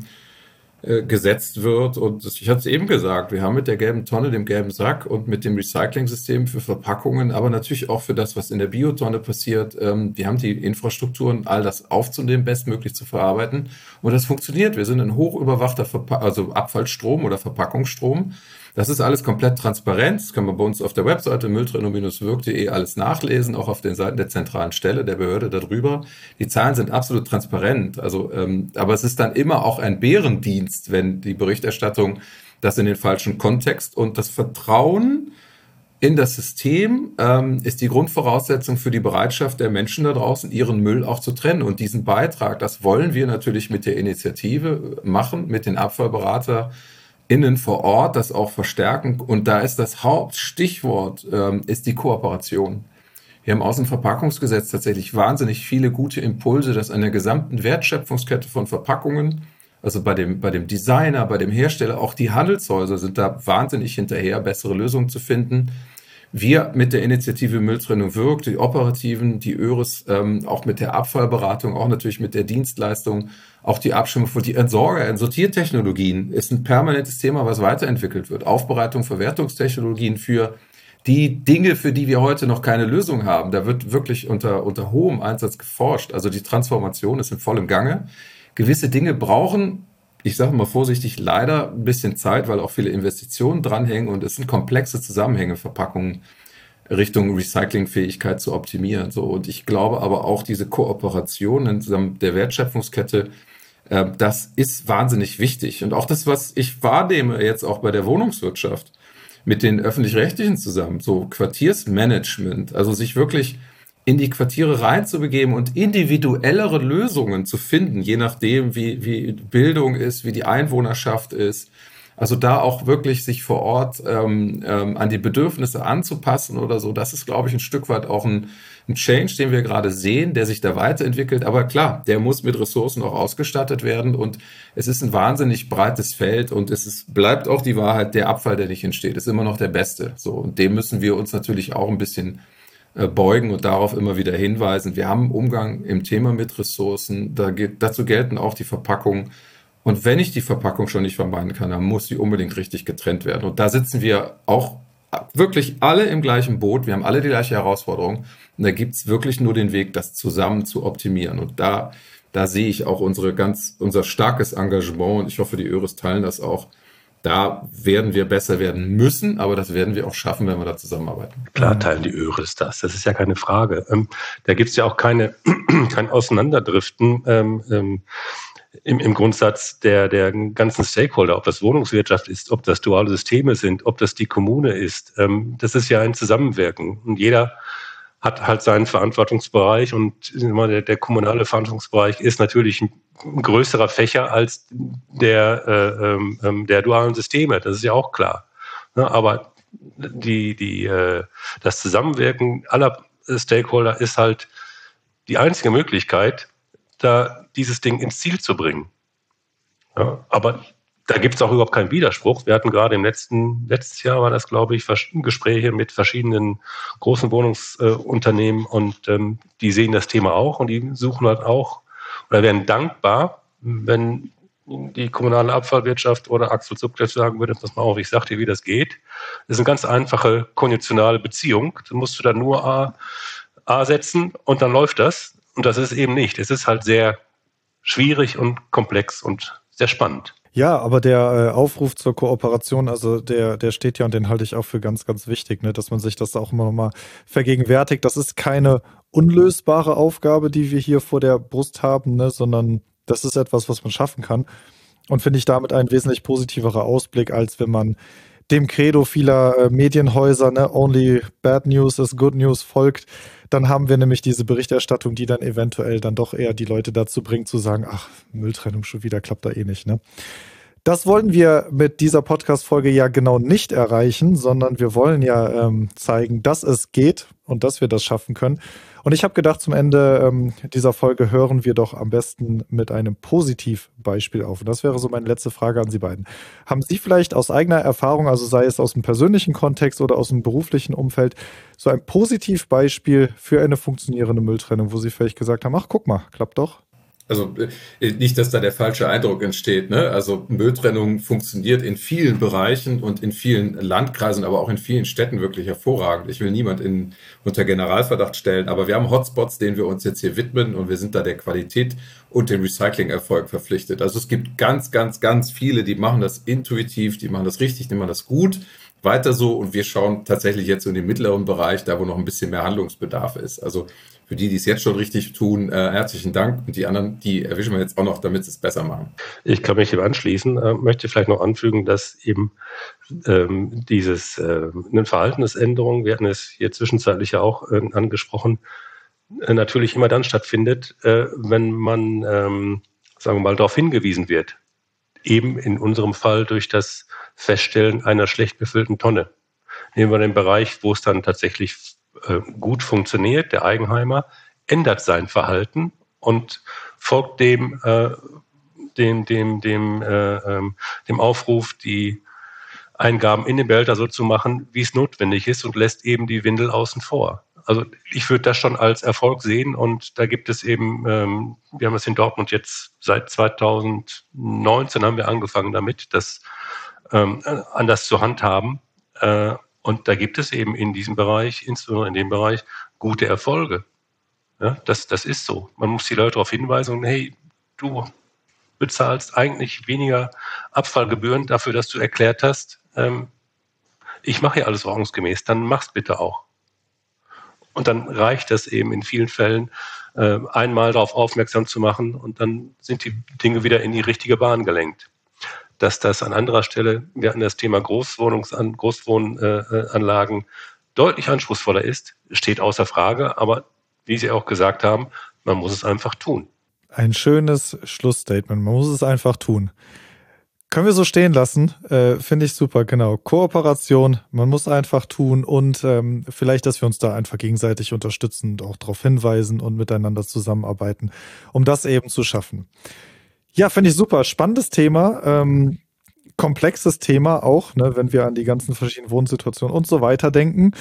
äh, gesetzt wird. Und ich hatte es eben gesagt, wir haben mit der gelben Tonne, dem gelben Sack und mit dem Recycling-System für Verpackungen, aber natürlich auch für das, was in der Biotonne passiert, ähm, wir haben die Infrastrukturen, all das aufzunehmen, bestmöglich zu verarbeiten. Und das funktioniert. Wir sind ein hochüberwachter Verpa also Abfallstrom oder Verpackungsstrom. Das ist alles komplett transparent. Das kann man bei uns auf der Webseite mülltrennung-wirk.de alles nachlesen, auch auf den Seiten der zentralen Stelle der Behörde darüber. Die Zahlen sind absolut transparent. Also, ähm, aber es ist dann immer auch ein Bärendienst, wenn die Berichterstattung das in den falschen Kontext und das Vertrauen in das System ähm, ist die Grundvoraussetzung für die Bereitschaft der Menschen da draußen, ihren Müll auch zu trennen. Und diesen Beitrag, das wollen wir natürlich mit der Initiative machen, mit den AbfallberaterInnen vor Ort, das auch verstärken. Und da ist das Hauptstichwort, ähm, ist die Kooperation. Wir haben aus dem Verpackungsgesetz tatsächlich wahnsinnig viele gute Impulse, dass an der gesamten Wertschöpfungskette von Verpackungen also bei dem, bei dem Designer, bei dem Hersteller, auch die Handelshäuser sind da wahnsinnig hinterher, bessere Lösungen zu finden. Wir mit der Initiative Mülltrennung wirkt, die Operativen, die ÖRIS, ähm, auch mit der Abfallberatung, auch natürlich mit der Dienstleistung, auch die Abstimmung für die Entsorger, Sortiertechnologien ist ein permanentes Thema, was weiterentwickelt wird. Aufbereitung, Verwertungstechnologien für die Dinge, für die wir heute noch keine Lösung haben. Da wird wirklich unter, unter hohem Einsatz geforscht. Also die Transformation ist in vollem Gange gewisse Dinge brauchen, ich sage mal vorsichtig, leider ein bisschen Zeit, weil auch viele Investitionen dranhängen und es sind komplexe Zusammenhänge, Verpackungen Richtung Recyclingfähigkeit zu optimieren. So. Und ich glaube aber auch diese Kooperation in der Wertschöpfungskette, äh, das ist wahnsinnig wichtig. Und auch das, was ich wahrnehme jetzt auch bei der Wohnungswirtschaft mit den öffentlich-rechtlichen zusammen, so Quartiersmanagement, also sich wirklich in die Quartiere reinzubegeben und individuellere Lösungen zu finden, je nachdem, wie, wie Bildung ist, wie die Einwohnerschaft ist. Also da auch wirklich sich vor Ort ähm, ähm, an die Bedürfnisse anzupassen oder so, das ist, glaube ich, ein Stück weit auch ein, ein Change, den wir gerade sehen, der sich da weiterentwickelt. Aber klar, der muss mit Ressourcen auch ausgestattet werden und es ist ein wahnsinnig breites Feld und es ist, bleibt auch die Wahrheit, der Abfall, der nicht entsteht, ist immer noch der beste. So und dem müssen wir uns natürlich auch ein bisschen äh, beugen und darauf immer wieder hinweisen. Wir haben Umgang im Thema mit Ressourcen. Da geht, dazu gelten auch die Verpackungen. Und wenn ich die Verpackung schon nicht vermeiden kann, dann muss sie unbedingt richtig getrennt werden. Und da sitzen wir auch wirklich alle im gleichen Boot. Wir haben alle die gleiche Herausforderung. Und da gibt es wirklich nur den Weg, das zusammen zu optimieren. Und da, da sehe ich auch unsere ganz, unser starkes Engagement. Und ich hoffe, die Öres teilen das auch da werden wir besser werden müssen, aber das werden wir auch schaffen, wenn wir da zusammenarbeiten. Klar teilen die Öres das, das ist ja keine Frage. Ähm, da gibt es ja auch keine, *clears throat* kein Auseinanderdriften ähm, ähm, im, im Grundsatz der, der ganzen Stakeholder, ob das Wohnungswirtschaft ist, ob das duale Systeme sind, ob das die Kommune ist. Ähm, das ist ja ein Zusammenwirken. Und jeder hat halt seinen Verantwortungsbereich und der, der kommunale Verantwortungsbereich ist natürlich ein größerer Fächer als der, äh, ähm, ähm, der dualen Systeme. Das ist ja auch klar. Ne? Aber die, die, äh, das Zusammenwirken aller Stakeholder ist halt die einzige Möglichkeit, da dieses Ding ins Ziel zu bringen. Ja, aber da gibt es auch überhaupt keinen Widerspruch. Wir hatten gerade im letzten, letztes Jahr war das, glaube ich, Gespräche mit verschiedenen großen Wohnungsunternehmen äh, und ähm, die sehen das Thema auch und die suchen halt auch oder wären dankbar, wenn die kommunale Abfallwirtschaft oder Axel Zupkleff sagen würde, pass mal auf, ich sag dir, wie das geht. Das ist eine ganz einfache konditionale Beziehung. Da musst du dann nur A, A setzen und dann läuft das. Und das ist eben nicht. Es ist halt sehr schwierig und komplex und sehr spannend. Ja, aber der äh, Aufruf zur Kooperation, also der, der steht ja und den halte ich auch für ganz, ganz wichtig, ne, dass man sich das auch immer nochmal vergegenwärtigt. Das ist keine unlösbare Aufgabe, die wir hier vor der Brust haben, ne, sondern das ist etwas, was man schaffen kann. Und finde ich damit ein wesentlich positiverer Ausblick, als wenn man dem Credo vieler äh, Medienhäuser, ne, only bad news is good news folgt dann haben wir nämlich diese Berichterstattung, die dann eventuell dann doch eher die Leute dazu bringt, zu sagen, ach, Mülltrennung schon wieder klappt da eh nicht, ne? Das wollen wir mit dieser Podcast-Folge ja genau nicht erreichen, sondern wir wollen ja ähm, zeigen, dass es geht und dass wir das schaffen können. Und ich habe gedacht, zum Ende ähm, dieser Folge hören wir doch am besten mit einem Positivbeispiel auf. Und das wäre so meine letzte Frage an Sie beiden. Haben Sie vielleicht aus eigener Erfahrung, also sei es aus dem persönlichen Kontext oder aus dem beruflichen Umfeld, so ein Positivbeispiel für eine funktionierende Mülltrennung, wo Sie vielleicht gesagt haben, ach guck mal, klappt doch? Also äh, nicht, dass da der falsche Eindruck entsteht. Ne? Also Mülltrennung funktioniert in vielen Bereichen und in vielen Landkreisen, aber auch in vielen Städten wirklich hervorragend. Ich will niemand in, unter Generalverdacht stellen, aber wir haben Hotspots, denen wir uns jetzt hier widmen und wir sind da der Qualität und dem Recycling-Erfolg verpflichtet. Also es gibt ganz, ganz, ganz viele, die machen das intuitiv, die machen das richtig, die machen das gut weiter so und wir schauen tatsächlich jetzt in den mittleren Bereich, da wo noch ein bisschen mehr Handlungsbedarf ist. Also für die, die es jetzt schon richtig tun, äh, herzlichen Dank. Und die anderen, die erwischen wir jetzt auch noch, damit sie es besser machen. Ich kann mich dem anschließen, äh, möchte vielleicht noch anfügen, dass eben ähm, dieses äh, eine Verhaltensänderung, wir hatten es hier zwischenzeitlich ja auch äh, angesprochen, äh, natürlich immer dann stattfindet, äh, wenn man, ähm, sagen wir mal, darauf hingewiesen wird. Eben in unserem Fall durch das Feststellen einer schlecht befüllten Tonne. Nehmen wir den Bereich, wo es dann tatsächlich gut funktioniert, der Eigenheimer, ändert sein Verhalten und folgt dem, äh, dem, dem, dem, äh, ähm, dem Aufruf, die Eingaben in den Behälter so zu machen, wie es notwendig ist und lässt eben die Windel außen vor. Also ich würde das schon als Erfolg sehen und da gibt es eben, ähm, wir haben es in Dortmund jetzt seit 2019 haben wir angefangen damit, das ähm, anders zu handhaben. Äh, und da gibt es eben in diesem Bereich, insbesondere in dem Bereich, gute Erfolge. Ja, das, das ist so. Man muss die Leute darauf hinweisen, hey, du bezahlst eigentlich weniger Abfallgebühren dafür, dass du erklärt hast, ähm, ich mache ja alles ordnungsgemäß, dann mach's bitte auch. Und dann reicht das eben in vielen Fällen, äh, einmal darauf aufmerksam zu machen und dann sind die Dinge wieder in die richtige Bahn gelenkt. Dass das an anderer Stelle, wir hatten das Thema Großwohnungsan Großwohnanlagen deutlich anspruchsvoller ist, steht außer Frage. Aber wie Sie auch gesagt haben, man muss es einfach tun. Ein schönes Schlussstatement. Man muss es einfach tun. Können wir so stehen lassen. Äh, Finde ich super, genau. Kooperation, man muss einfach tun und ähm, vielleicht, dass wir uns da einfach gegenseitig unterstützen und auch darauf hinweisen und miteinander zusammenarbeiten, um das eben zu schaffen. Ja, finde ich super. Spannendes Thema. Ähm, komplexes Thema auch, ne, wenn wir an die ganzen verschiedenen Wohnsituationen und so weiter denken.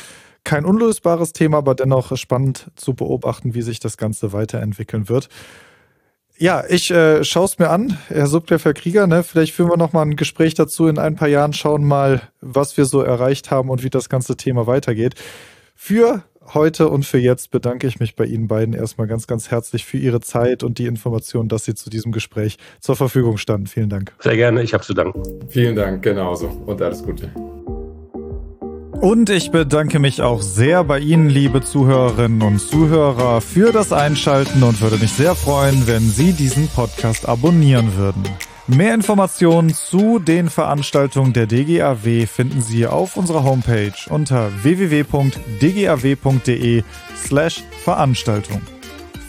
Kein unlösbares Thema, aber dennoch spannend zu beobachten, wie sich das Ganze weiterentwickeln wird. Ja, ich äh, schaue es mir an, Herr Subkleff, Herr Krieger. Ne? Vielleicht führen wir noch mal ein Gespräch dazu in ein paar Jahren, schauen mal, was wir so erreicht haben und wie das ganze Thema weitergeht. Für heute und für jetzt bedanke ich mich bei Ihnen beiden erstmal ganz, ganz herzlich für Ihre Zeit und die Information, dass Sie zu diesem Gespräch zur Verfügung standen. Vielen Dank. Sehr gerne, ich habe zu danken. Vielen Dank, genauso und alles Gute. Und ich bedanke mich auch sehr bei Ihnen, liebe Zuhörerinnen und Zuhörer, für das Einschalten und würde mich sehr freuen, wenn Sie diesen Podcast abonnieren würden. Mehr Informationen zu den Veranstaltungen der DGAW finden Sie auf unserer Homepage unter www.dgaw.de slash Veranstaltung.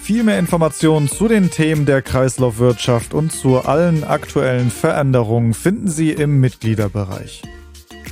Viel mehr Informationen zu den Themen der Kreislaufwirtschaft und zu allen aktuellen Veränderungen finden Sie im Mitgliederbereich.